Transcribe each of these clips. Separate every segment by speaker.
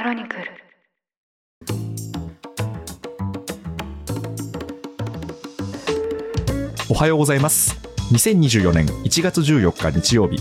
Speaker 1: クロニクル。
Speaker 2: おはようございます。2024年1月14日日曜日。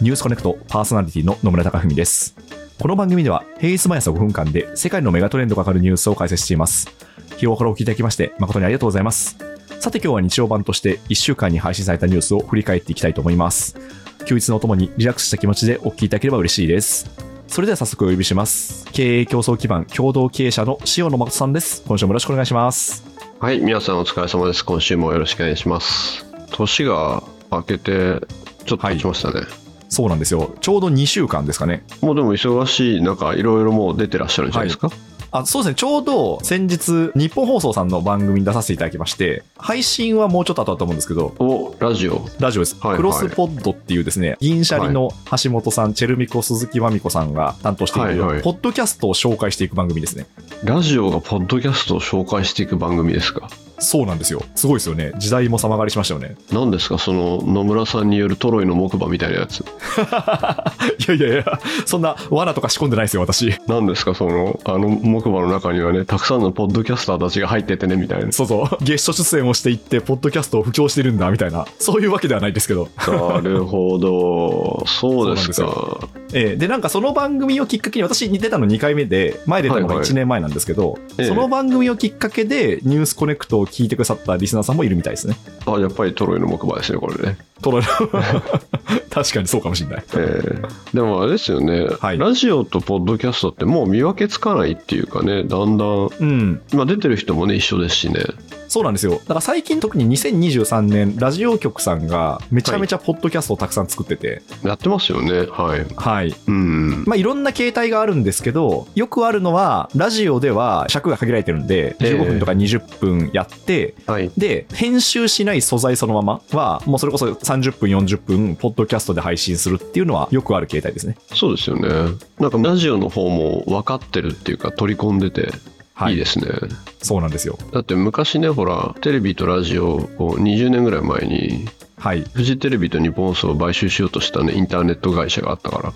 Speaker 2: ニュースコネクトパーソナリティの野村貴文です。この番組では平日毎朝5分間で世界のメガトレンドがかかるニュースを解説しています。日頃からお聞きいただきまして誠にありがとうございます。さて今日は日曜版として1週間に配信されたニュースを振り返っていきたいと思います。休日のともにリラックスした気持ちでお聞きいただければ嬉しいです。それでは早速お呼びします経営競争基盤共同経営者の塩野誠さんです今週もよろしくお願いします
Speaker 3: はい、皆さんお疲れ様です。今週もよろしくお願いします。年が明けて、ちょっと経ちましたね。
Speaker 2: そうなんですよちょうど2週間ですかね
Speaker 3: もうでも忙しい中、いろいろもう出てらっしゃるんじゃないですか？
Speaker 2: あそうですね、ちょうど先日、日本放送さんの番組に出させていただきまして、配信はもうちょっと後だと思うんですけど、
Speaker 3: お、ラジオ。
Speaker 2: ラジオです。
Speaker 3: はいはい
Speaker 2: クロスポッドっていうですね、銀シャリの橋本さん、チェルミコ、鈴木まみこさんが担当している、
Speaker 3: はいはい
Speaker 2: ポッドキャストを紹介していく番組ですね。
Speaker 3: ラジオがポッドキャストを紹介していく番組ですか？
Speaker 2: そうなんですよ。すごいですよね。時代も様変わりしましたよね。
Speaker 3: 何ですか、その野村さんによるトロイの木馬みたいなやつ。
Speaker 2: いやいやいや、そんな罠とか仕込んでないですよ、私。
Speaker 3: 何ですか、その、あの木馬の中にはね、たくさんのポッドキャスターたちが入っててね、みたいな。
Speaker 2: そうそう。ゲスト出演をしていって、ポッドキャストを布教してるんだ、みたいな。そういうわけではないですけど。
Speaker 3: なるほど。そうですか。
Speaker 2: ええで、なんかその番組をきっかけに、私に出たの2回目で、前出たのが
Speaker 3: はいはい
Speaker 2: 1年前なんですけど、
Speaker 3: ええ
Speaker 2: その番組をきっかけで、ニュースコネクトを聞いてくださったリスナーさんもいるみたいですね。
Speaker 3: あ、やっぱりトロイの木馬ですね、これね。
Speaker 2: トロイ確かにそうかもしれない。
Speaker 3: えーでもあれですよね、
Speaker 2: はい
Speaker 3: ラジオとポッドキャストってもう見分けつかないっていうかね、だんだん、
Speaker 2: うん。
Speaker 3: まあ、出てる人もね、一緒ですしね、
Speaker 2: そうなんですよ。だから最近特に2023年、ラジオ局さんがめちゃめちゃポッドキャストをたくさん作ってて、
Speaker 3: やってますよね、はい。
Speaker 2: はい。
Speaker 3: うん、
Speaker 2: まあいろんな形態があるんですけど、よくあるのは、ラジオでは尺が限られてるんで、
Speaker 3: ええ
Speaker 2: 15分とか20分やって、
Speaker 3: はい。
Speaker 2: で、編集しない素材そのままは、もうそれこそ30分、40分、ポッドキャストで配信するっていうのはよくある形態ですね。
Speaker 3: そうですよね。なんかラジオの方も分かってるっていうか、取り込んでて、
Speaker 2: はい
Speaker 3: いいですね。
Speaker 2: そうなんですよ。
Speaker 3: だって昔ね、ほら、テレビとラジオを20年ぐらい前に、
Speaker 2: はい。
Speaker 3: フジテレビと日本放送を買収しようとしたね、インターネット会社があったから。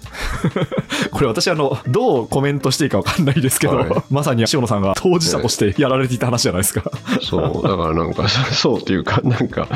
Speaker 2: これ私あの、どうコメントしていいかわかんないですけど、
Speaker 3: はい
Speaker 2: まさに塩野さんが当事者としてやられていた話じゃないですか。
Speaker 3: そう、だからなんか、そうっていうか、なんか、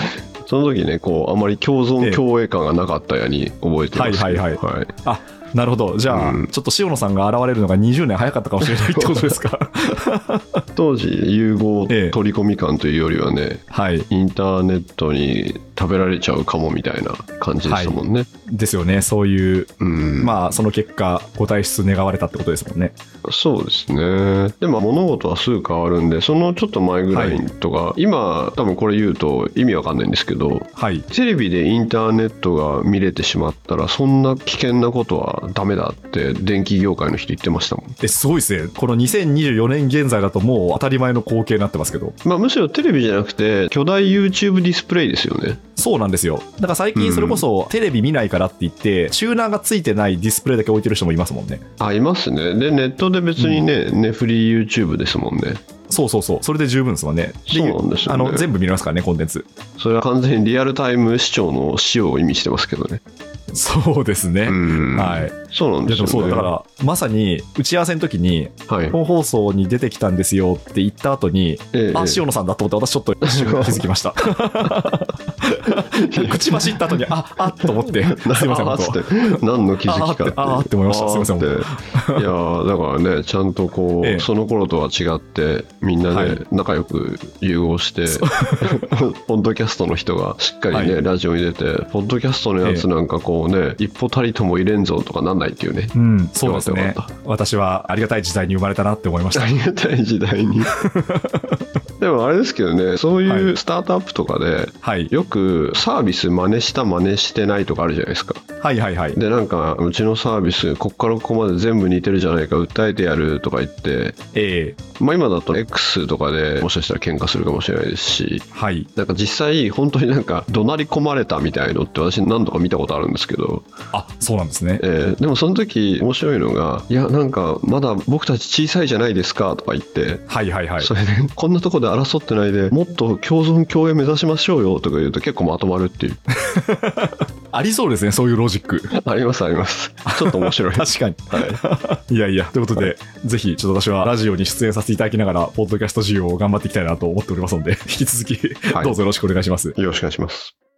Speaker 3: その時ね、こう、あまり共
Speaker 2: ええ。
Speaker 3: 存共栄感がなかったやに覚えてますけど。
Speaker 2: はいはい。
Speaker 3: はい。
Speaker 2: あ、なるほど。じゃあ、
Speaker 3: うん
Speaker 2: ちょっと塩野さんが現れるのが20年早かったかもしれないってことですか？
Speaker 3: 当時、融合
Speaker 2: ええ
Speaker 3: 取り込み感というよりはね、
Speaker 2: はい。
Speaker 3: インターネットに食べられちゃうかもみたいな感じでしたもんね。
Speaker 2: ですよね。そういう、
Speaker 3: うん。
Speaker 2: まあ、その結果、ご退出願われたってことですもんね。
Speaker 3: そうですね。でも物事はすぐ変わるんで、そのちょっと前ぐらいとか、今、多分これ言うと意味わかんないんですけど、
Speaker 2: はい。
Speaker 3: テレビでインターネットが見れてしまったら、そんな危険なことはダメだって、電気業界の人言ってましたもん。
Speaker 2: え、すごいですね。この2024年現在だともう当たり前の光景になってますけど。
Speaker 3: まあ、むしろテレビじゃなくて、巨大 YouTube ディスプレイですよね。
Speaker 2: そうなんですよ。だから最近それこそテレビ見ないからって言って、チューナーがついてないディスプレイだけ置いてる人もいますもんね。
Speaker 3: あ、いますね。で、ネットで別にね、ね、フリー YouTube ですもんね。
Speaker 2: そうそうそう。それで十分ですもんね。
Speaker 3: そうなんですよね
Speaker 2: あの、全部見れますからね、コンテンツ。
Speaker 3: それは完全にリアルタイム視聴の死を意味してますけどね。
Speaker 2: そうですね。
Speaker 3: うん。
Speaker 2: はい。
Speaker 3: そうなんですよね。
Speaker 2: だだから、まさに打ち合わせの時に、
Speaker 3: はい。
Speaker 2: 本放送に出てきたんですよって言った後に、
Speaker 3: ええ
Speaker 2: あ、塩野さんだと思って、私ちょっと気づきました。口走った後に、あ、あっと思 って、すいません、
Speaker 3: っつって何の気づきかって。
Speaker 2: ああーって思いましたすいません
Speaker 3: いやーだからね、ちゃんとこう、
Speaker 2: ええ
Speaker 3: その頃とは違って、みんな
Speaker 2: はい
Speaker 3: で仲良く融合して、ポッドキャストの人がしっかりね、
Speaker 2: はい
Speaker 3: ラジオに出て、ポッドキャストのやつなんかこうね、一歩たりとも入れんぞとかなんないっていうね。
Speaker 2: うん、そうですね。私はありがたい時代に生まれたなって思いました
Speaker 3: あ。りがたい時代に。でもあれですけどね、そういうスタートアップとかで、
Speaker 2: はい。
Speaker 3: よくサービス真似した真似してないとかあるじゃないですか。
Speaker 2: はいはいはい。
Speaker 3: でなんかうちのサービスこっからここまで全部似てるじゃないか訴えてやるとか言って
Speaker 2: ええ
Speaker 3: まあ今だと X とかでもしかしたら喧嘩するかもしれないですし
Speaker 2: はい。
Speaker 3: なんか実際本当になんか怒鳴り込まれたみたいのって私何度か見たことあるんですけど、
Speaker 2: あ、そうなんですね。
Speaker 3: えーでもその時面白いのがいやなんかまだ僕たち小さいじゃないですかとか言って
Speaker 2: はいはいはい。
Speaker 3: それでこんなとこで争ってないでもっと共存共栄目指しましょうよとか言うと結構まとまるっていう
Speaker 2: ありそうですね、そういうロジック。
Speaker 3: ありますあります。ちょっと面白い。
Speaker 2: 確かに。
Speaker 3: はい。
Speaker 2: いやいや、ということで、ぜひ、ちょっと私はラジオに出演させていただきながら、ポッドキャスト事業を頑張っていきたいなと思っておりますので、引き続き、
Speaker 3: はい
Speaker 2: どうぞよろしくお願いします。
Speaker 3: よろしくお願いします。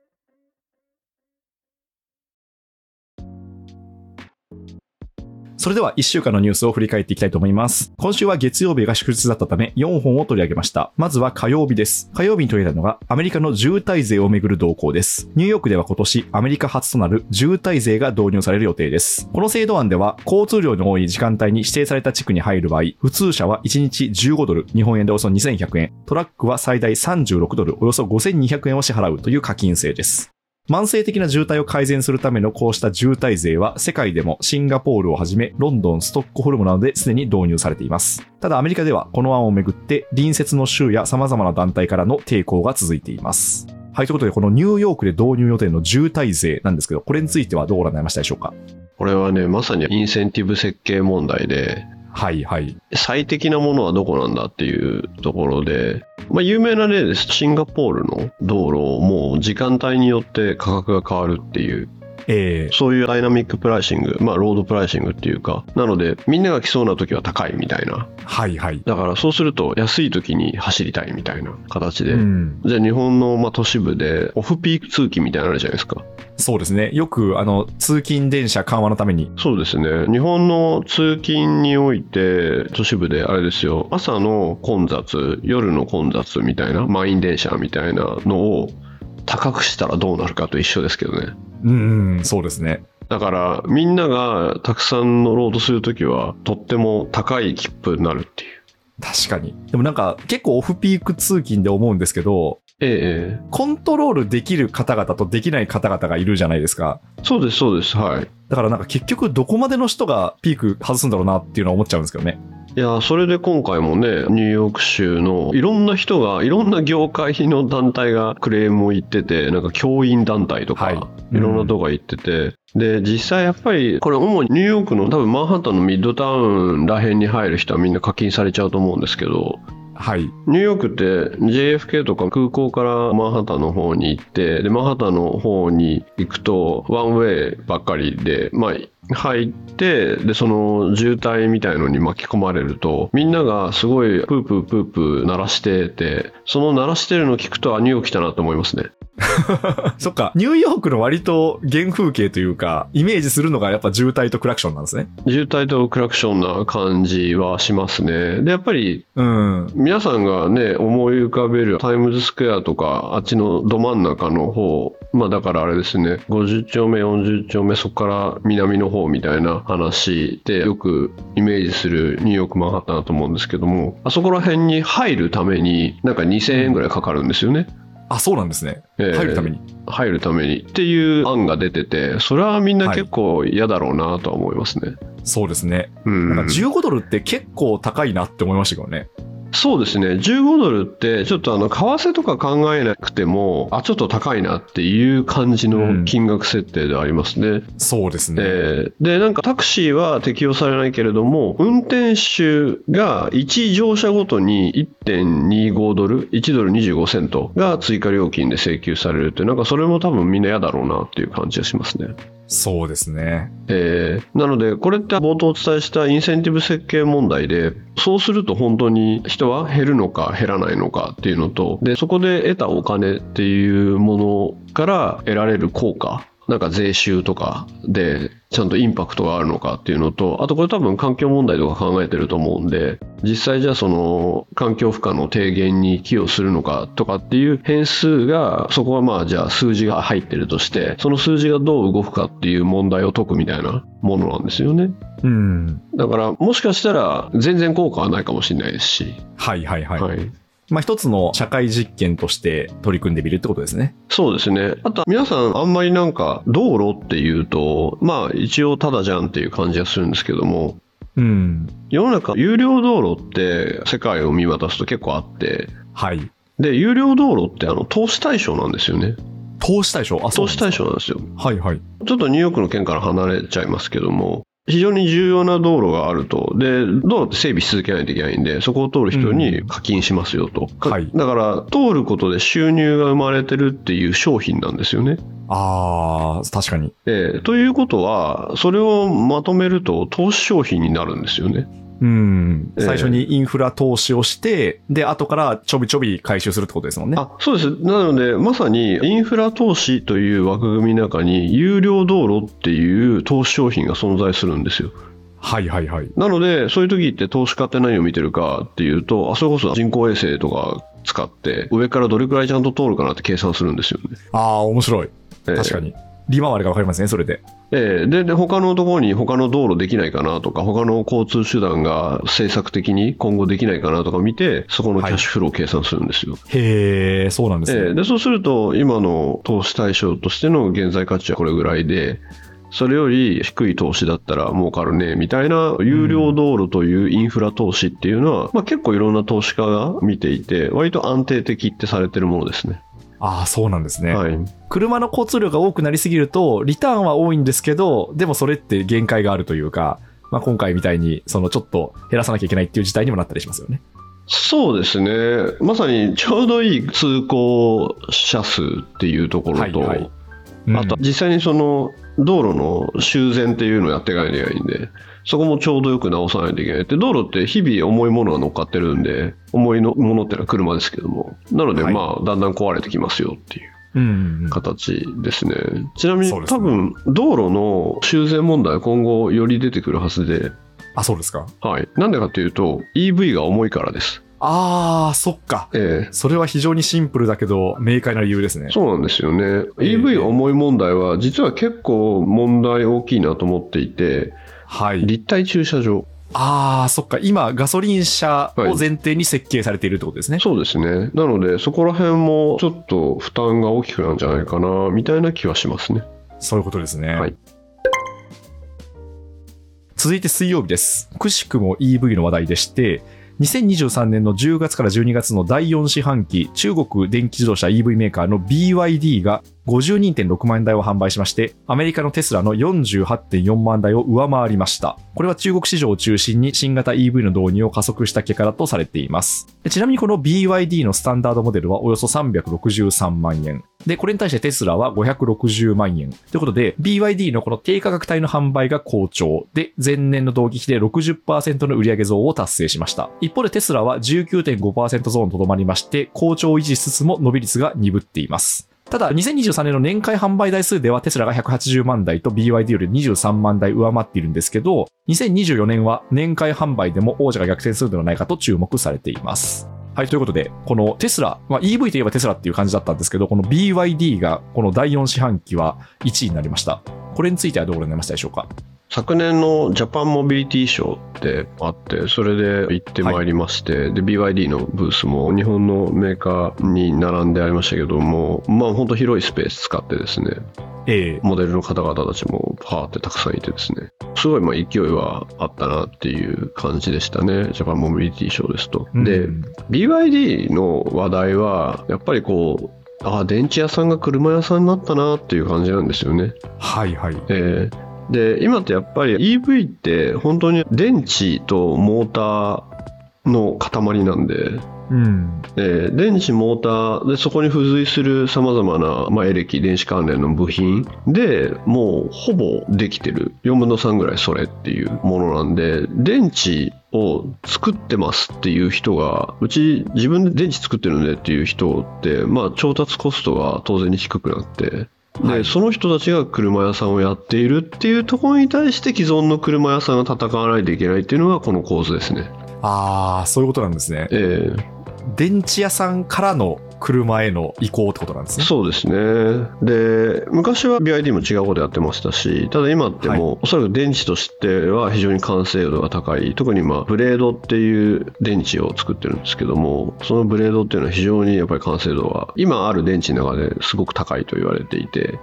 Speaker 2: それでは1週間のニュースを振り返っていきたいと思います。今週は月曜日が祝日だったため4本を取り上げました。まずは火曜日です。火曜日に取り上げたのがアメリカの渋滞税をめぐる動向です。ニューヨークでは今年アメリカ初となる渋滞税が導入される予定です。この制度案では交通量の多い時間帯に指定された地区に入る場合、普通車は1日15ドル、日本円でおよそ2100円、トラックは最大36ドル、およそ5200円を支払うという課金制です。慢性的な渋滞を改善するためのこうした渋滞税は世界でもシンガポールをはじめロンドン、ストックホルムなどですでに導入されています。ただアメリカではこの案をめぐって隣接の州や様々な団体からの抵抗が続いています。はい、ということでこのニューヨークで導入予定の渋滞税なんですけど、これについてはどうご覧になりましたでしょうか？
Speaker 3: これはね、まさにインセンティブ設計問題で、
Speaker 2: はい、はい。
Speaker 3: 最適なものはどこなんだっていうところで、まあ、有名な例です。シンガポールの道路もう時間帯によって価格が変わるっていう、
Speaker 2: えー、
Speaker 3: そういうダイナミックプライシング、まあ、ロードプライシングっていうか、なので、みんなが来そうな時は高いみたいな。
Speaker 2: はい、はい。
Speaker 3: だからそうすると、安い時に走りたいみたいな形で。
Speaker 2: うん、
Speaker 3: じゃあ日本のまあ都市部でオフピーク通勤みたいなのあるじゃないですか。
Speaker 2: そうですね。よく、あの、通勤電車緩和のために。
Speaker 3: そうですね。日本の通勤において、都市部であれですよ、朝の混雑、夜の混雑みたいな、満員電車みたいなのを高くしたらどうなるかと一緒ですけどね。
Speaker 2: うん、うん、そうですね。
Speaker 3: だから、みんながたくさん乗ろうとするときは、とっても高い切符になるっていう。
Speaker 2: 確かに。でもなんか、結構オフピーク通勤で思うんですけど、
Speaker 3: ええ、
Speaker 2: コントロールできる方々とできない方々がいるじゃないですか。
Speaker 3: そうです、そうです、はい。
Speaker 2: だからなんか結局どこまでの人がピーク外すんだろうなっていうのは思っちゃうんですけどね。
Speaker 3: いや、それで今回もね、ニューヨーク州のいろんな人が、いろんな業界の団体がクレームを言ってて、なんか教員団体とか、
Speaker 2: はい。
Speaker 3: い、ろんなとこが言ってて、で、実際やっぱり、これ主にニューヨークの多分マンハッタンのミッドタウンら辺に入る人はみんな課金されちゃうと思うんですけど、
Speaker 2: はい。
Speaker 3: ニューヨークって JFK とか空港からマンハッタンの方に行って、で、マンハッタンの方に行くと、ワンウェイばっかりで、まあ、入って、で、その渋滞みたいのに巻き込まれると、みんながすごいプープープープー鳴らしてて、その鳴らしてるのを聞くと、あ、ニューヨーク来たなと思いますね。
Speaker 2: そっか、ニューヨークの割と原風景というか、イメージするのがやっぱ渋滞とクラクションなんですね。
Speaker 3: 渋滞とクラクションな感じはしますね。で、やっぱり
Speaker 2: うん。
Speaker 3: 皆さんがね、思い浮かべるタイムズスクエアとか、あっちのど真ん中の方、まあだからあれですね、50丁目、40丁目、そこから南の方みたいな話でよくイメージするニューヨークマンハッタンだと思うんですけども、あそこら辺に入るためになんか2000円ぐらいかかるんですよね。
Speaker 2: あ、そうなんですね。
Speaker 3: ええ
Speaker 2: 入るために。
Speaker 3: 入るためにっていう案が出てて、それはみんな結構嫌だろうなとは思いますね。
Speaker 2: そうですね。
Speaker 3: うん。
Speaker 2: なんか15ドルって結構高いなって思いましたけどね。
Speaker 3: そうですね。15ドルって、ちょっとあの、為替とか考えなくても、あ、ちょっと高いなっていう感じの金額設定でありますね。
Speaker 2: そうですね。
Speaker 3: えーで、なんかタクシーは適用されないけれども、運転手が1乗車ごとに1.25ドル、1ドル25セントが追加料金で請求されるって、なんかそれも多分みんな嫌だろうなっていう感じがしますね。
Speaker 2: そうですね。
Speaker 3: えーなので、これって冒頭お伝えしたインセンティブ設計問題で、そうすると本当に人は減るのか減らないのかっていうのと、で、そこで得たお金っていうものから得られる効果、なんか税収とかでちゃんとインパクトがあるのかっていうのと、あとこれ多分環境問題とか考えてると思うんで、実際じゃあその環境負荷の低減に寄与するのかとかっていう変数が、そこはまあじゃあ数字が入ってるとして、その数字がどう動くかっていう問題を解くみたいなものなんですよね。
Speaker 2: うん。
Speaker 3: だからもしかしたら全然効果はないかもしれないですし、
Speaker 2: はいはいはい。
Speaker 3: はい。
Speaker 2: まあ一つの社会実験として取り組んでみるってことですね。
Speaker 3: そうですね。あとは皆さんあんまりなんか道路っていうと、まあ一応ただじゃんっていう感じがするんですけども、
Speaker 2: うん。
Speaker 3: 世の中有料道路って世界を見渡すと結構あって、
Speaker 2: はい。
Speaker 3: で、有料道路ってあの投資対象なんですよね。
Speaker 2: 投資対象？あ、そう
Speaker 3: 投資対象なんですよ。
Speaker 2: はいはい。
Speaker 3: ちょっとニューヨークの件から離れちゃいますけども、非常に重要な道路があると。で、道路って整備し続けないといけないんで、そこを通る人に課金しますよと。
Speaker 2: はい
Speaker 3: だから、通ることで収入が生まれてるっていう商品なんですよね。
Speaker 2: ああ、確かに。
Speaker 3: えーということは、それをまとめると投資商品になるんですよね。
Speaker 2: うん。
Speaker 3: ええ
Speaker 2: 最初にインフラ投資をして、で、後からちょびちょび回収するってことですもんね。
Speaker 3: あそうです。なので、まさにインフラ投資という枠組みの中に、有料道路っていう投資商品が存在するんですよ。
Speaker 2: はいはいはい。
Speaker 3: なので、そういう時って投資家って何を見てるかっていうと、あそれこそ人工衛星とか使って、上からどれくらいちゃんと通るかなって計算するんですよね。
Speaker 2: ああ、面白い。
Speaker 3: えー
Speaker 2: 確かに。利回りがわかりますね、それで。
Speaker 3: ええでで、他のところに他の道路できないかなとか、他の交通手段が政策的に今後できないかなとか見て、そこのキャッシュフローを計算するんですよ。
Speaker 2: へえ、そうなんですね。
Speaker 3: ええで、そうすると、今の投資対象としての現在価値はこれぐらいで、それより低い投資だったら儲かるね、みたいな有料道路というインフラ投資っていうのは、まあ、結構いろんな投資家が見ていて、割と安定的ってされてるものですね。
Speaker 2: ああ、そうなんですね。
Speaker 3: はい。
Speaker 2: 車の交通量が多くなりすぎると、リターンは多いんですけど、でもそれって限界があるというか、まあ、今回みたいに、そのちょっと減らさなきゃいけないっていう事態にもなったりしますよね。
Speaker 3: そうですね。まさにちょうどいい通行者数っていうところと、
Speaker 2: はいはいうん
Speaker 3: あと実際にその道路の修繕っていうのをやっていかないといけないんで、そこもちょうどよく直さないといけないって、道路って日々重いものが乗っかってるんで、重いのものってのは車ですけども、なので
Speaker 2: はい
Speaker 3: まあ、だんだん壊れてきますよっていう
Speaker 2: うんうんうん。
Speaker 3: 形ですね。ちなみに、
Speaker 2: ね
Speaker 3: 多分、道路の修繕問題は今後より出てくるはずで、
Speaker 2: あ、そうですか？
Speaker 3: はい。なんでかというと、EV が重いからです。
Speaker 2: ああ、そっか。
Speaker 3: ええ
Speaker 2: それは非常にシンプルだけど、明快な理由ですね。
Speaker 3: そうなんですよね。
Speaker 2: ええ
Speaker 3: EV 重い問題は、実は結構問題大きいなと思っていて、
Speaker 2: はい。
Speaker 3: 立体駐車場。
Speaker 2: ああ、そっか。今、ガソリン車を前提に設計されているってことですね。
Speaker 3: そうですね。なので、そこら辺もちょっと負担が大きくなるんじゃないかな、みたいな気はしますね。
Speaker 2: そういうことですね。
Speaker 3: はい
Speaker 2: 続いて水曜日です。くしくも EV の話題でして、2023年の10月から12月の第4四半期、中国電気自動車 EV メーカーの BYD が52.6万台を販売しまして、アメリカのテスラの48.4万台を上回りました。これは中国市場を中心に新型 EV の導入を加速した結果だとされています。ちなみにこの BYD のスタンダードモデルはおよそ363万円。で、これに対してテスラは560万円。ということで、BYD のこの低価格帯の販売が好調。で、前年の同期比で60%の売上増を達成しました。一方でテスラは19.5%ゾーンとどまりまして、好調を維持しつつも伸び率が鈍っています。ただ、2023年の年会販売台数ではテスラが180万台と BYD より23万台上回っているんですけど、2024年は年会販売でも王者が逆転するのではないかと注目されています。はい、ということで、このテスラ、まあ、EV といえばテスラっていう感じだったんですけど、この BYD がこの第4四半期は1位になりました。これについてはどうご覧になりましたでしょうか？
Speaker 3: 昨年のジャパンモビリティショーってあって、それで行ってまいりまして、で、BYD のブースも日本のメーカーに並んでありましたけども、まあ本当広いスペース使ってですね、
Speaker 2: ええ
Speaker 3: モデルの方々たちもパーってたくさんいてですね、すごいまあ勢いはあったなっていう感じでしたね、ジャパンモビリティショーですと。で
Speaker 2: う、ん
Speaker 3: BYD の話題は、やっぱりこう、ああ、電池屋さんが車屋さんになったなっていう感じなんですよね。
Speaker 2: はいはい。
Speaker 3: えーで、今ってやっぱり EV って本当に電池とモーターの塊なんで、
Speaker 2: うん。
Speaker 3: えー電池、モーターでそこに付随するさまざまな、まあ、エレキ、電子関連の部品でもうほぼできてる4分の3ぐらいそれっていうものなんで電池を作ってますっていう人がうち自分で電池作ってるんでっていう人って、まあ、調達コストが当然に低くなってで、
Speaker 2: はい
Speaker 3: その人たちが車屋さんをやっているっていうところに対して既存の車屋さんが戦わないといけないっていうのがこの構図ですね。
Speaker 2: ああ、そういうことなんですね。
Speaker 3: えー
Speaker 2: 電池屋さんからの車への移行ってことなんですね。
Speaker 3: そうですね。で、昔は BID も違うことやってましたし、ただ今ってもう、おそらく電池としては非常に完成度が高い、特にまあ、ブレードっていう電池を作ってるんですけども、そのブレードっていうのは非常にやっぱり完成度が、今ある電池の中ですごく高いと言われていて、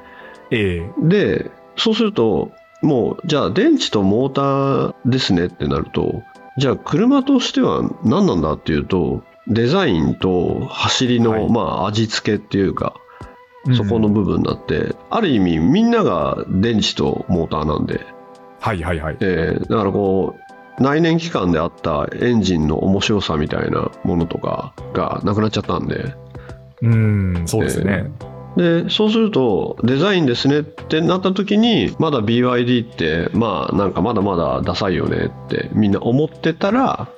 Speaker 2: ええ
Speaker 3: で、そうすると、もう、じゃあ電池とモーターですねってなると、じゃあ車としては何なんだっていうと、デザインと走りの、
Speaker 2: はい。
Speaker 3: まあ味付けっていうか、そこの部分だって、ある意味みんなが電池とモーターなんで、
Speaker 2: はいはいはい。
Speaker 3: えーだからこう、内燃機関であったエンジンの面白さみたいなものとかがなくなっちゃったんで、
Speaker 2: うーん、そうですね。
Speaker 3: で、そうすると、デザインですねってなった時に、まだ BYD って、まあなんかまだまだダサいよねってみんな思ってたら、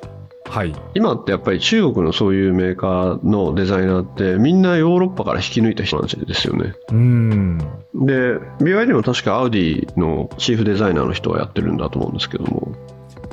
Speaker 2: はい。
Speaker 3: 今ってやっぱり中国のそういうメーカーのデザイナーってみんなヨーロッパから引き抜いた人なんですよね。
Speaker 2: うーん。
Speaker 3: で、BYD も確かアウディのチーフデザイナーの人がやってるんだと思うんですけども。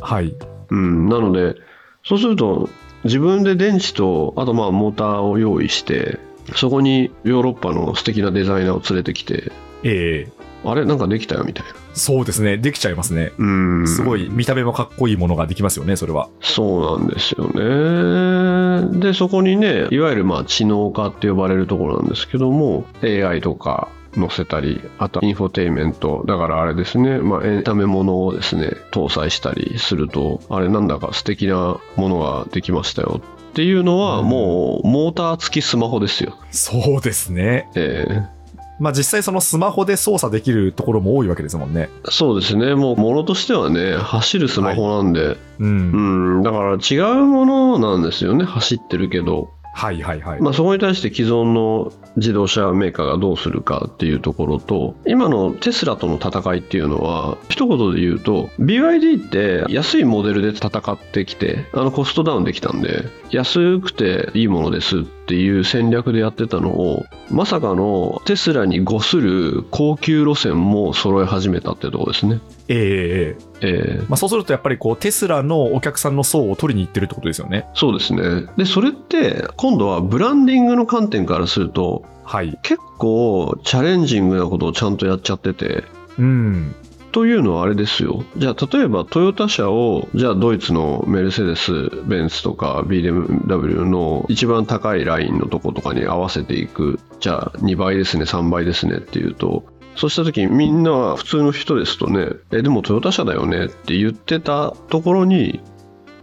Speaker 2: はい。
Speaker 3: うん、なので、そうすると自分で電池と、あとまあモーターを用意して、そこにヨーロッパの素敵なデザイナーを連れてきて、
Speaker 2: ええ
Speaker 3: あれなんかできたよみたいな。
Speaker 2: そうですね。できちゃいますね。
Speaker 3: うん。
Speaker 2: すごい見た目もかっこいいものができますよね、それは。
Speaker 3: そうなんですよね。で、そこにね、いわゆるまあ知能化って呼ばれるところなんですけども、AI とか載せたり、あとインフォテイメント、だからあれですね、まあエンタメものをですね、搭載したりすると、あれなんだか素敵なものができましたよっていうのは、
Speaker 2: うん
Speaker 3: もうモーター付きスマホですよ。
Speaker 2: そうですね。
Speaker 3: ええ
Speaker 2: まあ実際そのスマホで操作できるところも多いわけですもんね。
Speaker 3: そうですね、もうものとしてはね、走るスマホなんで、
Speaker 2: うん。
Speaker 3: うん、だから違うものなんですよね、走ってるけど。
Speaker 2: はいはいはい。
Speaker 3: まあ、そこに対して既存の自動車メーカーがどうするかっていうところと今のテスラとの戦いっていうのは一言で言うと BYD って安いモデルで戦ってきてあのコストダウンできたんで安くていいものですっていう戦略でやってたのをまさかのテスラに誤する高級路線も揃え始めたってところですね。
Speaker 2: ええええ
Speaker 3: えー
Speaker 2: まあそうするとやっぱりこうテスラのお客さんの層を取りに行ってるってことですよね。
Speaker 3: そうですね。で、それって今度はブランディングの観点からすると
Speaker 2: はい。
Speaker 3: 結構チャレンジングなことをちゃんとやっちゃってて
Speaker 2: うん。
Speaker 3: というのはあれですよじゃあ例えばトヨタ車をじゃあドイツのメルセデス・ベンツとか BMW の一番高いラインのとことかに合わせていくじゃあ2倍ですね3倍ですねっていうとそうした時にみんな普通の人ですとねえでもトヨタ車だよねって言ってたところに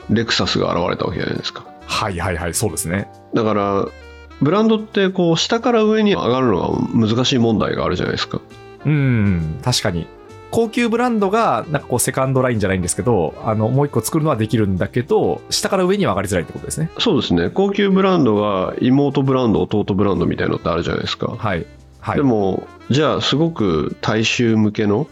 Speaker 3: レクサスが現れたわけじゃないですか
Speaker 2: はいはいはい、そうですね。
Speaker 3: だからブランドってこう下から上に上がるのが難しい問題があるじゃないですか
Speaker 2: うん、確かに。高級ブランドが、なんかこう、セカンドラインじゃないんですけど、あの、もう一個作るのはできるんだけど、下から上には上がりづらいってことですね。
Speaker 3: そうですね高級ブランドが妹ブランド弟ブランドみたいのってあるじゃないですか、
Speaker 2: はい。はい。
Speaker 3: でもじゃあすごく大衆向けの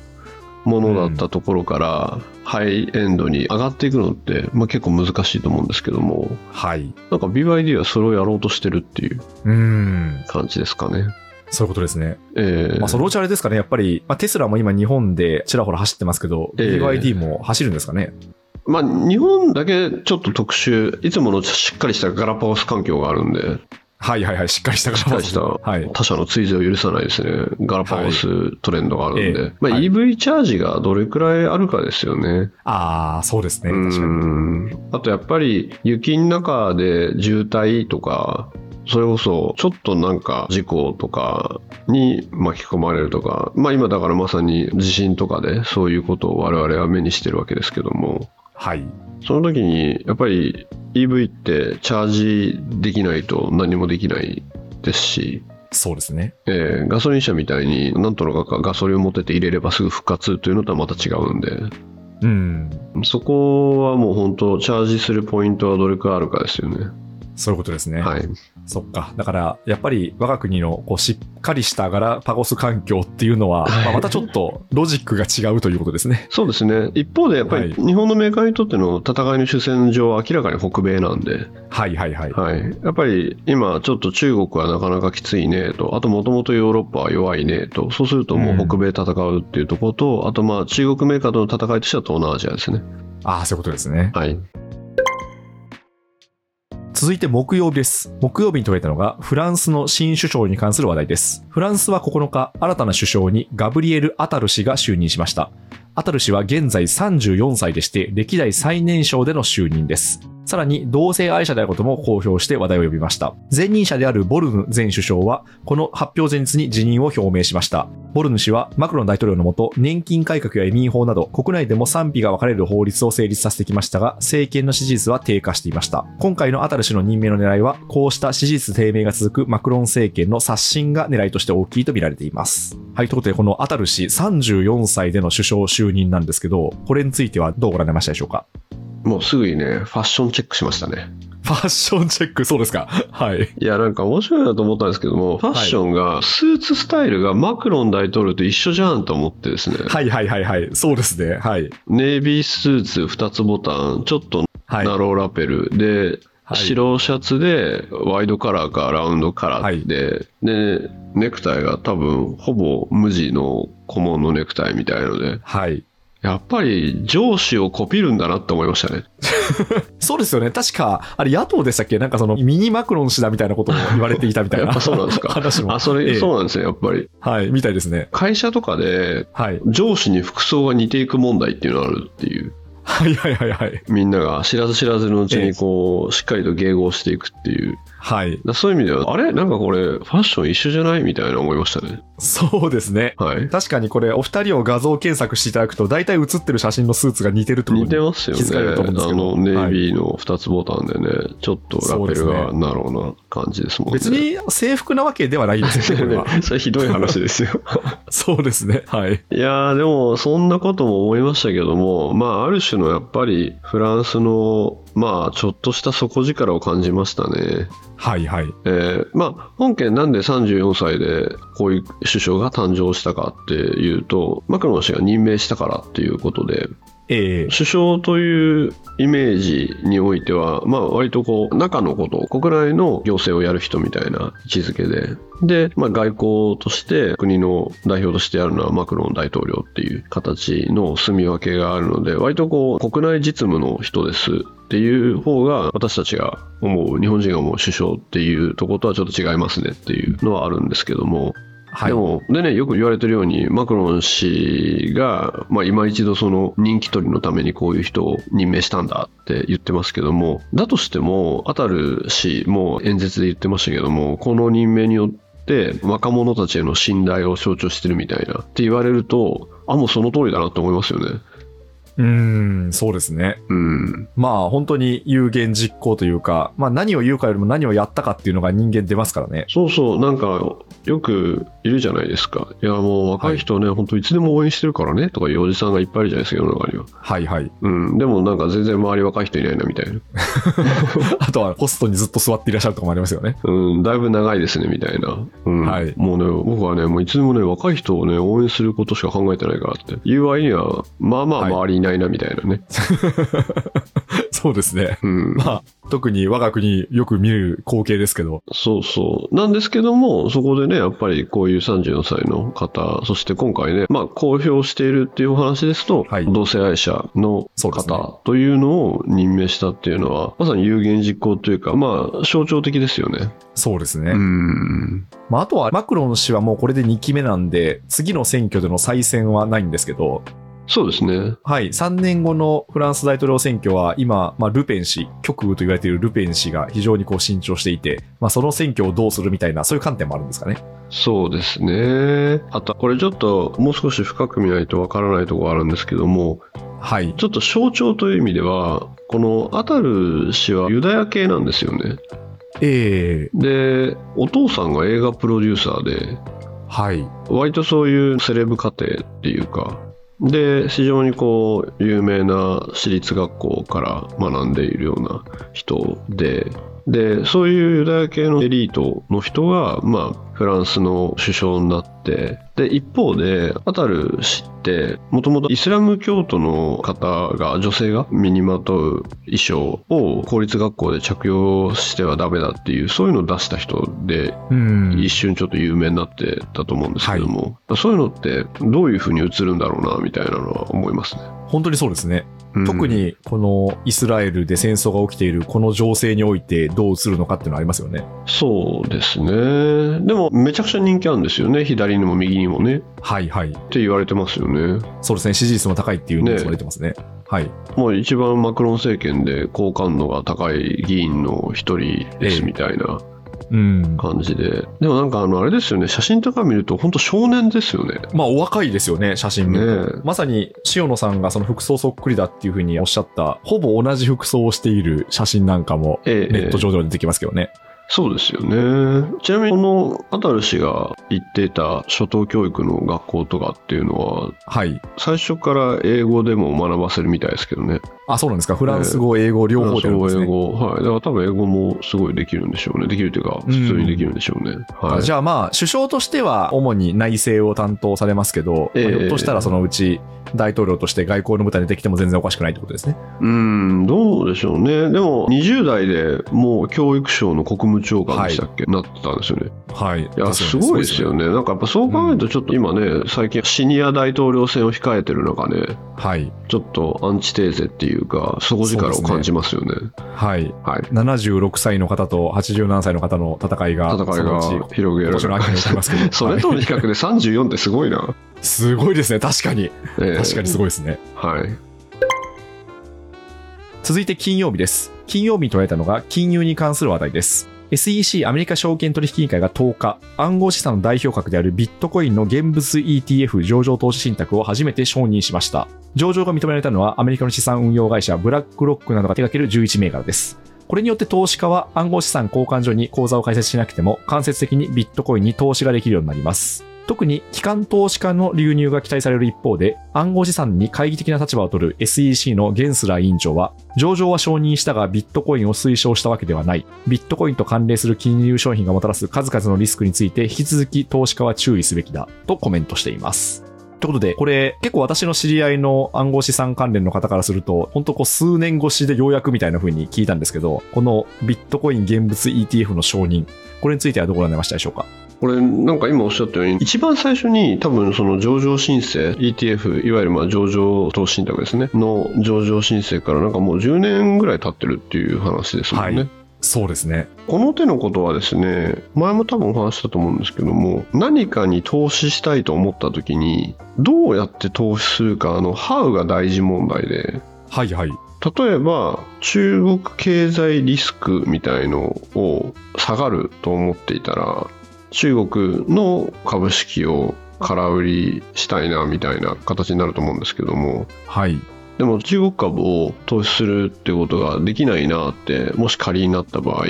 Speaker 3: ものだったところから、ハイエンドに上がっていくのって、まあ、結構難しいと思うんですけども
Speaker 2: はい。
Speaker 3: なんか BYD はそれをやろうとしてるっていう
Speaker 2: うん、
Speaker 3: 感じですかね
Speaker 2: そういうことですね。
Speaker 3: ええ
Speaker 2: まあ、そのうちあれですかね、やっぱり、まあ、テスラも今日本でちらほら走ってますけど、
Speaker 3: ええ
Speaker 2: BYD も走るんですかね？
Speaker 3: まあ日本だけちょっと特殊いつものしっかりしたガラパゴス環境があるんで
Speaker 2: はいはいはい、しっかりしたから
Speaker 3: しっかりした
Speaker 2: はい。
Speaker 3: 他社の追随を許さないですね。ガラパゴストレンドがあるんで。
Speaker 2: ええ
Speaker 3: まあ、
Speaker 2: はい
Speaker 3: EV チャージがどれくらいあるかですよね。
Speaker 2: ああ、そうですね。確かに。
Speaker 3: うんあとやっぱり雪の中で渋滞とか、それこそちょっとなんか事故とかに巻き込まれるとか、まあ今だからまさに地震とかでそういうことを我々は目にしてるわけですけども、
Speaker 2: はい。
Speaker 3: その時にやっぱり EV ってチャージできないと何もできないですし、
Speaker 2: そうですね。
Speaker 3: えーガソリン車みたいになんとなくガソリンを持ってて入れればすぐ復活というのとはまた違うんで、
Speaker 2: うん。
Speaker 3: そこはもう本当チャージするポイントはどれくらいあるかですよね。
Speaker 2: そういうことですね。
Speaker 3: はい。
Speaker 2: そっか。だから、やっぱり我が国のこうしっかりしたガラパゴス環境っていうのは、
Speaker 3: はい
Speaker 2: まあまたちょっとロジックが違うということですね。
Speaker 3: そうですね。一方でやっぱり
Speaker 2: は
Speaker 3: 日本のメーカーにとっての戦いの主戦場は明らかに北米なんで、
Speaker 2: はいはいはい。
Speaker 3: はい。やっぱり今ちょっと中国はなかなかきついねと、あともともとヨーロッパは弱いねと、そうするともう北米戦うっていうところと、あとまあ中国メーカーとの戦いとしては東南アジアですね。
Speaker 2: ああ、そういうことですね。
Speaker 3: はい。
Speaker 2: 続いて木曜日です。木曜日に取れたのがフランスの新首相に関する話題です。フランスは9日、新たな首相にガブリエル・アタル氏が就任しました。アタル氏は現在34歳でして、歴代最年少での就任です。さらに同性愛者であることも公表して話題を呼びました。前任者であるボルヌ前首相は、この発表前日に辞任を表明しました。ボルヌ氏はマクロン大統領のもと、年金改革や移民法など、国内でも賛否が分かれる法律を成立させてきましたが、政権の支持率は低下していました。今回のアタル氏の任命の狙いは、こうした支持率低迷が続くマクロン政権の刷新が狙いとして大きいと見られています。はい、ということで、このアタル氏34歳での首相就就任なんですけど、これについてはどうご覧になりましたでしょうか？
Speaker 3: もうすぐにね、ファッションチェックしましたね。
Speaker 2: ファッションチェック、そうですか。はい。
Speaker 3: いや、なんか面白いなと思ったんですけども、ファッションが、スーツスタイルがマクロン大統領と一緒じゃんと思ってですね、
Speaker 2: はいはいはいはい。そうですね。はい。
Speaker 3: ネイビースーツ2つボタン、ちょっと
Speaker 2: はい。
Speaker 3: ナローラペルで、
Speaker 2: はい
Speaker 3: 白シャツでワイドカラーかラウンドカラーで、で、ネクタイが多分ほぼ無地の顧問のネクタイみたいので、
Speaker 2: はい。
Speaker 3: やっぱり上司をコピるんだなって思いましたね。
Speaker 2: そうですよね。確か、あれ野党でしたっけ？なんかそのミニマクロン氏だみたいなことも言われていたみたいな。
Speaker 3: やっぱそうなんですか
Speaker 2: 話も。
Speaker 3: あ、それ、
Speaker 2: ええ
Speaker 3: そうなんですね、やっぱり。
Speaker 2: はい。みたいですね。
Speaker 3: 会社とかで
Speaker 2: はい。
Speaker 3: 上司に服装が似ていく問題っていうのがあるっていう。
Speaker 2: はいはいはいはい。
Speaker 3: みんなが知らず知らずのうちにこう、しっかりと迎合していくっていう。
Speaker 2: はい。
Speaker 3: だそういう意味では、あれ？なんかこれ、ファッション一緒じゃない？みたいな思いましたね。
Speaker 2: そうですね。
Speaker 3: はい。
Speaker 2: 確かにこれ、お二人を画像検索していただくと、大体写ってる写真のスーツが似てるとに
Speaker 3: 似てますよね。
Speaker 2: 気づかれると思うんですけど
Speaker 3: あの、ネイ
Speaker 2: はい
Speaker 3: ビーの2つボタンでね、ちょっとラペルがナローな感じですもんね。
Speaker 2: 別に制服なわけではないですよね。
Speaker 3: それひどい話ですよ。
Speaker 2: そうですね。はい。
Speaker 3: いやーでもそんなことも思いましたけどもまあある種のやっぱりフランスのまあちょっとした底力を感じましたね。
Speaker 2: はいはい。
Speaker 3: えーまあ本件なんで34歳でこういう首相が誕生したかっていうとマクロン氏が任命したからっていうことで
Speaker 2: ええ。
Speaker 3: 首相というイメージにおいては、まあ、割とこう中のこと国内の行政をやる人みたいな位置づけで。で、まあ、外交として国の代表としてやるのはマクロン大統領っていう形の住み分けがあるので割とこう国内実務の人ですっていう方が私たちが思う日本人が思う首相っていうところとはちょっと違いますねっていうのはあるんですけども。
Speaker 2: はい。
Speaker 3: でも、でね、よく言われてるように、マクロン氏が、まあ、今一度その人気取りのためにこういう人を任命したんだって言ってますけども、だとしても、アタル氏も演説で言ってましたけども、この任命によって若者たちへの信頼を象徴してるみたいなって言われると、あ、もうその通りだなと思いますよね。
Speaker 2: うーん、そうですね。
Speaker 3: うん。
Speaker 2: まあ本当に有言実行というか、まあ何を言うかよりも何をやったかっていうのが人間出ますからね。
Speaker 3: そうそう、なんか、よくいるじゃないですか。いや、もう若い人ね、本当いつでも応援してるからね、とかいうおじさんがいっぱいいるじゃないですか、世の中には。
Speaker 2: はいはい。
Speaker 3: うん。でもなんか全然周り若い人いないな、みたいな。
Speaker 2: あとはポストにずっと座っていらっしゃるとかもありますよね。
Speaker 3: うん、だいぶ長いですね、みたいな。うん。
Speaker 2: はい
Speaker 3: もうね、僕はね、もういつでもね、若い人をね、応援することしか考えてないからって。いう割には、まあまあ
Speaker 2: はい
Speaker 3: 周りいないな、みたいなね。
Speaker 2: そうですね。
Speaker 3: うん。
Speaker 2: まあ、特に我が国よく見る光景ですけど。
Speaker 3: そうそう。なんですけども、そこでね、やっぱりこういう34歳の方、そして今回ね、まあ公表しているっていうお話ですと、
Speaker 2: はい
Speaker 3: 同性愛者の方というのを任命したっていうのは、まさに有言実行というか、まあ象徴的ですよね。
Speaker 2: そうですね。
Speaker 3: うん。
Speaker 2: まあ、あとはマクロン氏はもうこれで2期目なんで、次の選挙での再選はないんですけど、
Speaker 3: そうですね。
Speaker 2: はい、3年後のフランス大統領選挙は今、まあ、ルペン氏、極右と言われているルペン氏が非常にこう慎重していて、まあ、その選挙をどうするみたいな、そういう観点もあるんですかね。
Speaker 3: そうですね。あと、これちょっともう少し深く見ないとわからないところあるんですけども、
Speaker 2: はい。
Speaker 3: ちょっと象徴という意味では、このアタル氏はユダヤ系なんですよね。
Speaker 2: ええ
Speaker 3: で、お父さんが映画プロデューサーで、
Speaker 2: はい。
Speaker 3: 割とそういうセレブ家庭っていうか、で、非常にこう、有名な私立学校から学んでいるような人で、で、そういうユダヤ系のエリートの人が、まあ、フランスの首相になって、で、一方で、アタル氏って、もともとイスラム教徒の方が、女性が身にまとう衣装を公立学校で着用してはダメだっていう、そういうのを出した人で、
Speaker 2: うん。
Speaker 3: 一瞬ちょっと有名になってたと思うんですけども、そういうのってどういうふうに映るんだろうなみたいなのは思いますね。
Speaker 2: 本当にそうですね。
Speaker 3: うん
Speaker 2: 特にこのイスラエルで戦争が起きているこの情勢においてどう映るのかっていうのはありますよね。
Speaker 3: そうですね。でもめちゃくちゃ人気あるんですよね。左にも右にもね。っ
Speaker 2: はいはい。
Speaker 3: て言われてますよね。
Speaker 2: そうですね。支持率も高いっていうニュースも出てますね。はい。
Speaker 3: もう一番マクロン政権で好感度が高い議員の一人ですみたいな
Speaker 2: うん。
Speaker 3: 感じで、でもなんかあのあれですよね。写真とか見ると本当少年ですよね。
Speaker 2: まあ、お若いですよね、写真見ると。
Speaker 3: ねえ。
Speaker 2: まさに、塩野さんがその服装そっくりだっていうふうにおっしゃった、ほぼ同じ服装をしている写真なんかも、
Speaker 3: ええ
Speaker 2: ネット上では出てきますけどね。
Speaker 3: そうですよね。ちなみにこのアタル氏が行っていた初等教育の学校とかっていうのは
Speaker 2: はい。
Speaker 3: 最初から英語でも学ばせるみたいですけどね
Speaker 2: あ、そうなんですか。フランス語、英語、両方でね。
Speaker 3: 英語はいだから多分英語もすごいできるんでしょうねできるというか普通にできるんでしょうね、はい
Speaker 2: じゃあまあ、首相としては主に内政を担当されますけど、
Speaker 3: ええ
Speaker 2: まあひょっとしたらそのうち大統領として外交の舞台に出てきても全然おかしくないってことですね。
Speaker 3: うん、どうでしょうね。でも、20代でもう教育省の国務長官でしたっけ、なってたんですよね。
Speaker 2: はい。
Speaker 3: いや、すごいですよね。なんかやっぱそう考えると、ちょっと今ね、最近シニア大統領選を控えてる中ね、
Speaker 2: はい。
Speaker 3: ちょっとアンチテーゼっていうか、底力を感じますよね。
Speaker 2: はい。
Speaker 3: はい。
Speaker 2: 76歳の方と87歳の方の戦いが、
Speaker 3: 戦いが広げられ
Speaker 2: 今年の秋に起きますけど
Speaker 3: それとの比較で34ってすごいな。
Speaker 2: すごいですね。確かに。
Speaker 3: ええ
Speaker 2: 確かにすごいですね。
Speaker 3: はい。
Speaker 2: 続いて金曜日です。金曜日に捉えたのが金融に関する話題です。SEC アメリカ証券取引委員会が10日、暗号資産の代表格であるビットコインの現物 ETF 上場投資信託を初めて承認しました。上場が認められたのはアメリカの資産運用会社ブラックロックなどが手掛ける11銘柄です。これによって投資家は暗号資産交換所に口座を開設しなくても間接的にビットコインに投資ができるようになります。特に機関投資家の流入が期待される一方で、暗号資産に懐疑的な立場を取る SEC のゲンスラー委員長は、上場は承認したがビットコインを推奨したわけではない。ビットコインと関連する金融商品がもたらす数々のリスクについて引き続き投資家は注意すべきだとコメントしています。ということで、これ結構私の知り合いの暗号資産関連の方からすると、本当こう数年越しでようやくみたいな風に聞いたんですけど、このビットコイン現物 ETF の承認、これについてはどうご覧になりましたでしょうか？
Speaker 3: これなんか今おっしゃったように一番最初に多分その上場申請 ETF いわゆるまあ上場投資信託ですねの上場申請からなんかもう10年ぐらい経ってるっていう話ですもんね、
Speaker 2: はいそうですね。
Speaker 3: この手のことはですね前も多分お話ししたと思うんですけども何かに投資したいと思った時にどうやって投資するかあのハウが大事問題で
Speaker 2: はいはい。
Speaker 3: 例えば中国経済リスクみたいのを下がると思っていたら中国の株式を空売りしたいなみたいな形になると思うんですけども
Speaker 2: はい。
Speaker 3: でも中国株を投資するってことができないなってもし仮になった場合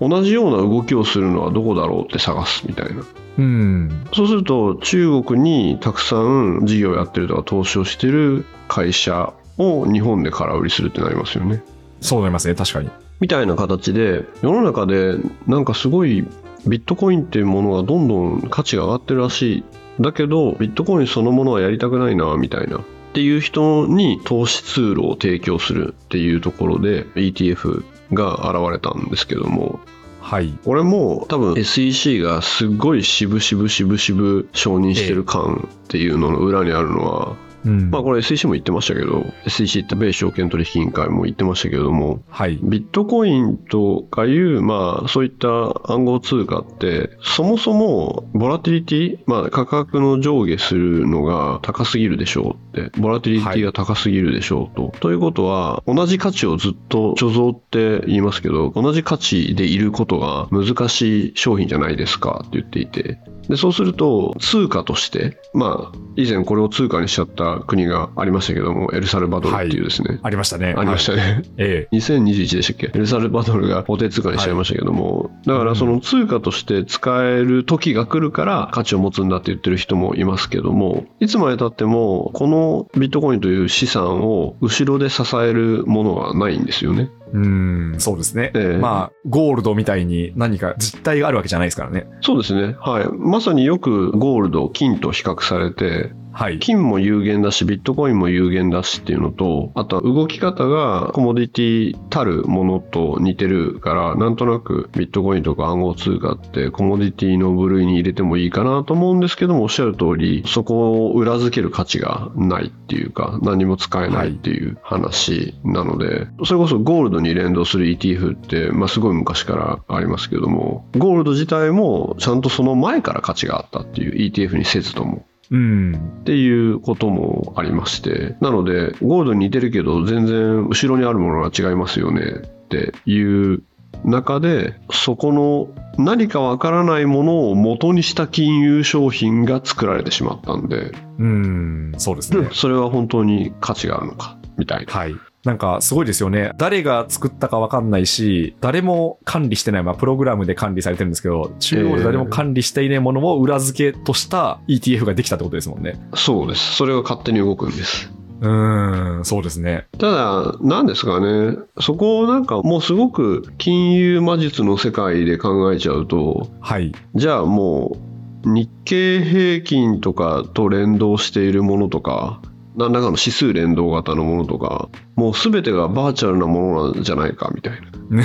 Speaker 3: 同じような動きをするのはどこだろうって探すみたいな
Speaker 2: うん。
Speaker 3: そうすると中国にたくさん事業をやってるとか投資をしてる会社を日本で空売りするってなりますよね
Speaker 2: そうなりますね、確かに。
Speaker 3: みたいな形で世の中でなんかすごいビットコインっていうものがどんどん価値が上がってるらしい。だけどビットコインそのものはやりたくないなみたいな。っていう人に投資ツールを提供するっていうところで ETF が現れたんですけども。
Speaker 2: はい。
Speaker 3: これも多分 SEC がすっごい渋々渋々承認してる感っていうのの裏にあるのは
Speaker 2: うん。
Speaker 3: まあこれ SEC も言ってましたけど SEC って米証券取引委員会も言ってましたけれども
Speaker 2: はい。
Speaker 3: ビットコインとかいう、まあ、そういった暗号通貨って、そもそも、ボラティリティ、まあ、価格の上下するのが高すぎるでしょうって、ボラティリティが高すぎるでしょうと。ということは、同じ価値をずっと貯蔵って言いますけど、同じ価値でいることが難しい商品じゃないですかって言っていて、で、そうすると、通貨として、まあ、以前これを通貨にしちゃった国がありましたけども、エルサルバドルっていうですね、
Speaker 2: ありましたね。
Speaker 3: ありました
Speaker 2: はい。
Speaker 3: ね。
Speaker 2: え
Speaker 3: 2021でしたっけ？エルサルバドルが法定通貨にしちゃいましたけども、だからその通貨として使える時が来るから価値を持つんだって言ってる人もいますけども、いつまでたってもこのビットコインという資産を後ろで支えるものがないんですよね。
Speaker 2: えうん、そうですね。
Speaker 3: ええ
Speaker 2: まあ、ゴールドみたいに何か実体があるわけじゃないですからね。
Speaker 3: そうですね。はい。まさによくゴールド、金と比較されて、
Speaker 2: はい。
Speaker 3: 金も有限だし、ビットコインも有限だしっていうのと、あとは動き方がコモディティたるものと似てるから、なんとなくビットコインとか暗号通貨ってコモディティの部類に入れてもいいかなと思うんですけども、おっしゃる通り、そこを裏付ける価値がないっていうか、何も使えないっていう話なので、それこそゴールドに連動する ETF って、まあすごい昔からありますけども、ゴールド自体もちゃんとその前から価値があったっていう ETF にせずとも。
Speaker 2: うん。
Speaker 3: っていうこともありまして、なので、ゴールドに似てるけど、全然後ろにあるものが違いますよねっていう中で、そこの何かわからないものを元にした金融商品が作られてしまったんで、
Speaker 2: うん。そうですね。
Speaker 3: それは本当に価値があるのか、みたいな。
Speaker 2: はい。なんかすごいですよね。誰が作ったかわかんないし、誰も管理してない、まあプログラムで管理されてるんですけど、中央で誰も管理していないものを裏付けとした ETF ができたってことですもんね。
Speaker 3: そうです。それが勝手に動くんです。
Speaker 2: うーん、そうですね。
Speaker 3: ただ、なんですかね、そこをなんかもうすごく金融魔術の世界で考えちゃうと、
Speaker 2: はい。
Speaker 3: じゃあもう日経平均とかと連動しているものとか、何らかの指数連動型のものとか、もう全てがバーチャルなものなんじゃないかみたいな。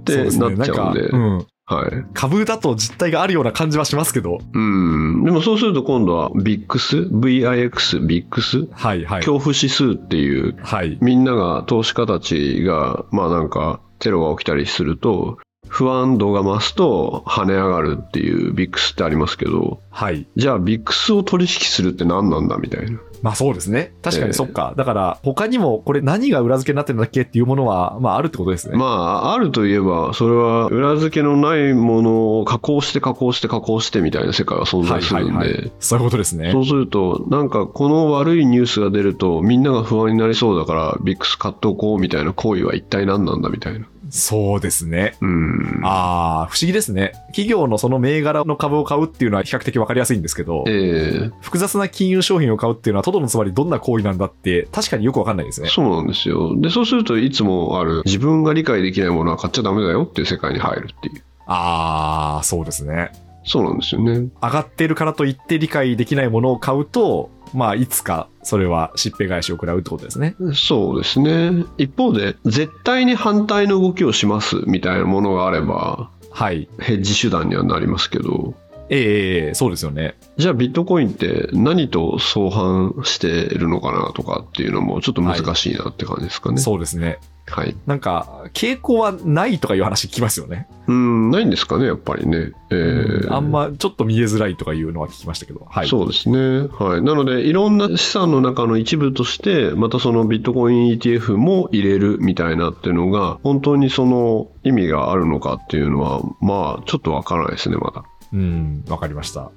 Speaker 3: ってなっちゃうんで、
Speaker 2: なんかうん。
Speaker 3: はい。
Speaker 2: 株だと実態があるような感じはしますけど。
Speaker 3: うん。でもそうすると今度は VIX、VIX、VIX、
Speaker 2: はい、はい。
Speaker 3: 恐怖指数っていう
Speaker 2: はい。
Speaker 3: みんなが投資家たちがまあなんかテロが起きたりすると不安度が増すと跳ね上がるっていうビックスってありますけど
Speaker 2: はい。
Speaker 3: じゃあビックスを取引するって何なんだみたいな
Speaker 2: まあそうですね。確か
Speaker 3: ええ
Speaker 2: にそっか。だから、他にもこれ何が裏付けになってるんだっけっていうものは、まああるってことですね。
Speaker 3: まああるといえばそれは裏付けのないものを加工して加工して加工してみたいな世界は存
Speaker 2: はい、はい、
Speaker 3: 在するんで
Speaker 2: はい。そういうことですね
Speaker 3: そ。うすると、なんかこの悪いニュースが出ると、みんなが不安になりそうだから、ビックス買っておこうみたいな行為は一体何なんだみたいな。
Speaker 2: そうですね。
Speaker 3: うん。
Speaker 2: ああ、不思議ですね。企業のその銘柄の株を買うっていうのは比較的わかりやすいんですけど、
Speaker 3: ええ
Speaker 2: 複雑な金融商品を買うっていうのは、トドのつまりどんな行為なんだって、確かによくわかんないですね。
Speaker 3: そうなんですよ。で、そうするといつもある、自分が理解できないものは買っちゃダメだよっていう世界に入るっていう。
Speaker 2: ああ、そうですね。
Speaker 3: そうなんですよね。
Speaker 2: 上がっているからといって理解できないものを買うと、まあ、いつかそれはしっぺ返しを食らうってことですね。
Speaker 3: そうですね。一方で、絶対に反対の動きをしますみたいなものがあれば、
Speaker 2: はい。
Speaker 3: ヘッジ手段にはなりますけど、
Speaker 2: ええええそうですよね。
Speaker 3: じゃあビットコインって何と相反してるのかなとかっていうのもちょっと難しいなって感じですかね。
Speaker 2: そうですね。
Speaker 3: はい。
Speaker 2: なんか、傾向はないとかいう話聞きますよね。
Speaker 3: うん、ないんですかね、やっぱりね。えー
Speaker 2: あんまちょっと見えづらいとかいうのは聞きましたけど。はい。
Speaker 3: そうですね。はい。なので、いろんな資産の中の一部として、またそのビットコイン ETF も入れるみたいなっていうのが、本当にその意味があるのかっていうのは、まあ、ちょっとわからないですね、まだ。
Speaker 2: うん、わかりました。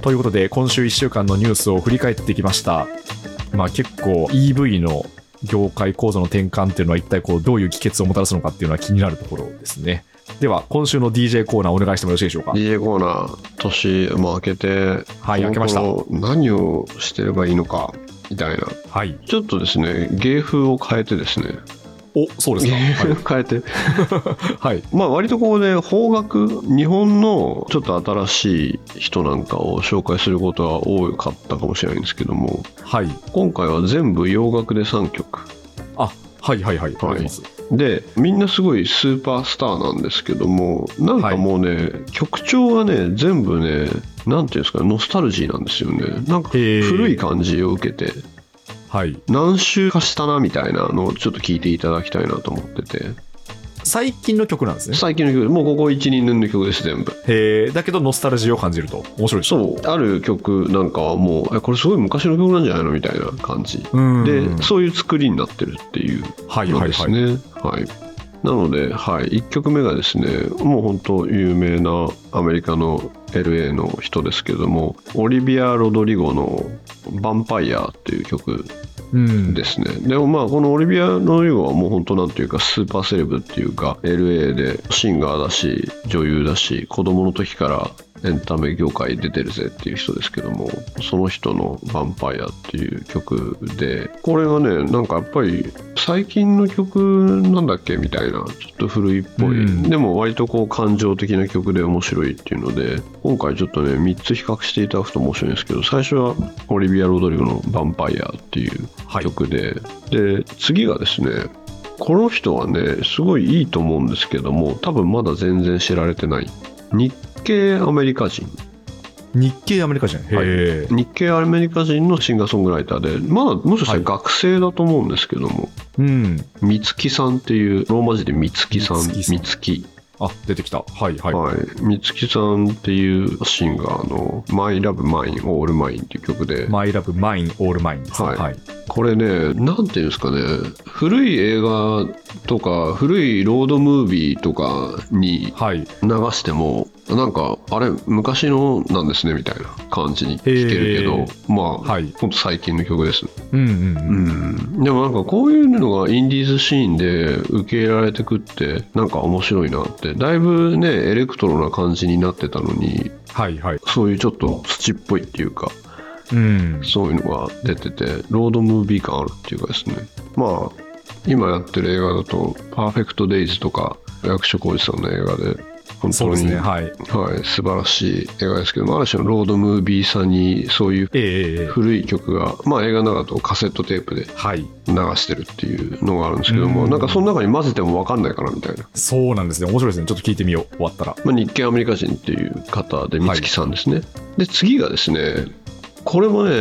Speaker 2: ということで、今週1週間のニュースを振り返ってきました。まあ結構 EV の業界構造の転換っていうのは一体こうどういう帰結をもたらすのかっていうのは気になるところですね。では、今週の DJ コーナーお願いしてもよろしいでしょうか
Speaker 3: ？DJ コーナー、年も明けて、
Speaker 2: はい明けました
Speaker 3: 何をしてればいいのか、みたいな。
Speaker 2: はい。
Speaker 3: ちょっとですね、芸風を変えてですね、
Speaker 2: お、そうですか。
Speaker 3: 芸風を変えて、
Speaker 2: はい。はい。
Speaker 3: まあ割とここで邦楽日本のちょっと新しい人なんかを紹介することは多かったかもしれないんですけども
Speaker 2: はい。
Speaker 3: 今回は全部洋楽で3曲
Speaker 2: あ、はいはいはい。ありがとうござい。
Speaker 3: でみんなすごいスーパースターなんですけどもなんかもうね、曲調がね全部ねなんていうんですかノスタルジーなんですよねなんか古い感じを受けて
Speaker 2: はい。
Speaker 3: 何周かしたなみたいなのをちょっと聞いていただきたいなと思ってて
Speaker 2: 最近の曲なんですね。
Speaker 3: 最近の曲もうここ12年の曲です全部
Speaker 2: へえ、だけどノスタルジーを感じると。面白いです。
Speaker 3: そうある曲なんかはもうえこれすごい昔の曲なんじゃないのみたいな感じ
Speaker 2: うん。
Speaker 3: でそういう作りになってるっていう
Speaker 2: はいはいはい。
Speaker 3: のですねはいなので、はい、1曲目がですねもう本当有名なアメリカの LA の人ですけどもオリビア・ロドリゴの「ヴァンパイア」っていう曲
Speaker 2: うん。
Speaker 3: ですねでもまあこのオリビア・ロドリゴはもう本当なんていうかスーパーセレブっていうか LA でシンガーだし女優だし子供の時からエンタメ業界出てるぜっていう人ですけどもその人の「ヴァンパイア」っていう曲でこれがねなんかやっぱり最近の曲なんだっけみたいなちょっと古いっぽい、
Speaker 2: うん
Speaker 3: でも割とこう感情的な曲で面白いっていうので今回ちょっとね3つ比較していただくと面白いんですけど最初はオリビア・ロドリゴの「ヴァンパイア」っていう
Speaker 2: はい。
Speaker 3: 曲で、で次がですねこの人はねすごいいいと思うんですけども多分まだ全然知られてない日系アメリカ人
Speaker 2: 日系アメリカ人？へえ。
Speaker 3: 日系アメリカ人のシンガーソングライターで、まだもしかしたら学生だと思うんですけども、
Speaker 2: うん。
Speaker 3: Mitski さんっていう、ローマ字で Mitski さん、 Mitski。
Speaker 2: あ、出てきた。はいはい。
Speaker 3: はい。三月さんっていうシンガーの My Love Mine All Mine っていう曲で、
Speaker 2: My Love Mine All Mine ですね。
Speaker 3: はい
Speaker 2: はい。
Speaker 3: これね、なんていうんですかね、古い映画とか、古いロードムービーとかに
Speaker 2: はい。
Speaker 3: 流しても、なんか、あれ、昔のなんですねみたいな感じに聞けるけど
Speaker 2: へ、
Speaker 3: まあ、
Speaker 2: はい
Speaker 3: ほんと最近の曲です。
Speaker 2: うんうん
Speaker 3: う
Speaker 2: うん。
Speaker 3: ん。でもなんか、こういうのがインディーズシーンで受け入れられてくって、なんか面白いなって、だいぶね、エレクトロな感じになってたのに、
Speaker 2: はいはい。
Speaker 3: そういうちょっと土っぽいっていうか、
Speaker 2: うん。
Speaker 3: そういうのが出てて、ロードムービー感あるっていうかですね。まあ、今やってる映画だと、 Perfect Days とか、役所広司さんの映画で、本当に、
Speaker 2: ね。はい。
Speaker 3: はい、素晴らしい映画ですけども、ある種のロードムービーさんに、そういう
Speaker 2: ええええええ
Speaker 3: 古い曲が、まあ映画の中だとカセットテープで
Speaker 2: はい。
Speaker 3: 流してるっていうのがあるんですけども、
Speaker 2: うん
Speaker 3: なんかその中に混ぜても分かんないかなみたいな。
Speaker 2: そうなんですね。面白いですね。ちょっと聞いてみよう。終わったら。
Speaker 3: まあ、日系アメリカ人っていう方で、美月さんですね。で、次がですね、これもね、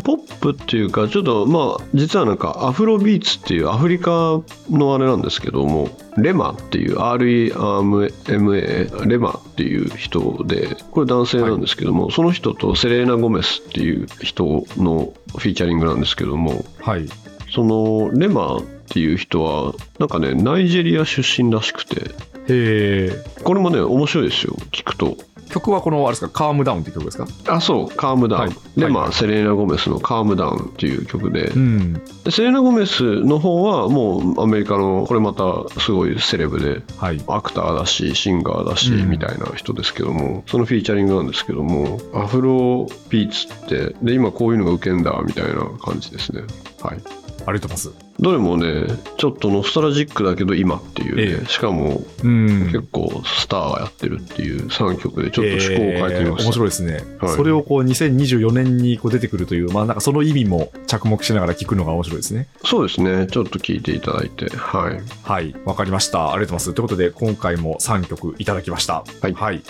Speaker 3: ポップっていうか、ちょっとまあ、実はなんかアフロビーツっていうアフリカのあれなんですけども、レマっていう REMA、レマっていう人で、これ男性なんですけども、その人とセレーナ・ゴメスっていう人のフィーチャリングなんですけども、
Speaker 2: はい。
Speaker 3: そのレマっていう人は、なんかね、ナイジェリア出身らしくて、
Speaker 2: へえ。
Speaker 3: これもね、面白いですよ、聞くと。
Speaker 2: 曲はこの、あれですか、カームダウンって曲ですか？
Speaker 3: あ、そう、カームダウン。
Speaker 2: はい
Speaker 3: で、
Speaker 2: はい
Speaker 3: まあ、セレーナ・ゴメスのカームダウンっていう曲で、
Speaker 2: うん。
Speaker 3: でセレーナ・ゴメスの方はもうアメリカの、これまたすごいセレブで、
Speaker 2: はい。
Speaker 3: アクターだし、シンガーだし、
Speaker 2: うん
Speaker 3: みたいな人ですけども、そのフィーチャリングなんですけども、アフロビーツって、で、今こういうのが受けんだ、みたいな感じですね。はい。
Speaker 2: ありがとうございます。
Speaker 3: どれもね、ちょっとノスタルジックだけど今っていうね、
Speaker 2: ええ
Speaker 3: しかも
Speaker 2: うん。
Speaker 3: 結構スターがやってるっていう3曲でちょっと趣向を変えてみま
Speaker 2: えー面
Speaker 3: した。
Speaker 2: 白いですね、
Speaker 3: はい
Speaker 2: それをこう2024年にこう出てくるという、まあ、なんかその意味も着目しながら聞くのが面白いですね。
Speaker 3: そうですね、ちょっと聞いていただいて、はい。
Speaker 2: はい、わかりました。ありがとうございます。ということで、今回も3曲いただきました。
Speaker 3: はい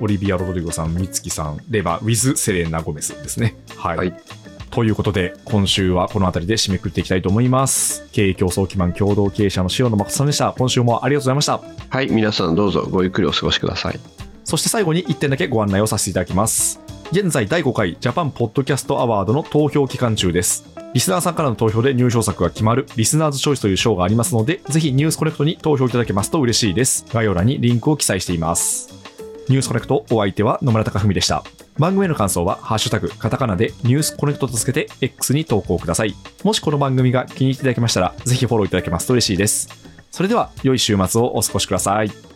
Speaker 2: オリビア・ロドリゴさん、ミツキさん、レバー、ウィズ・セレーナ・ゴメスですね。はい。
Speaker 3: はい
Speaker 2: ということで、今週はこの辺りで締めくくっていきたいと思います。経営競争基盤共同経営者の塩野誠さんでした。今週もありがとうございました。
Speaker 3: はい、皆さんどうぞごゆっくりお過ごしください。
Speaker 2: そして最後に1点だけご案内をさせていただきます。現在第5回ジャパンポッドキャストアワードの投票期間中です。リスナーさんからの投票で入賞作が決まるリスナーズチョイスという賞がありますので、ぜひニュースコネクトに投票いただけますと嬉しいです。概要欄にリンクを記載しています。ニュースコネクトお相手は野村貴文でした。番組への感想は、ハッシュタグ、カタカナでニュースコネクトとつけて X に投稿ください。もしこの番組が気に入っていただけましたら、ぜひフォローいただけますと嬉しいです。それでは、良い週末をお過ごしください。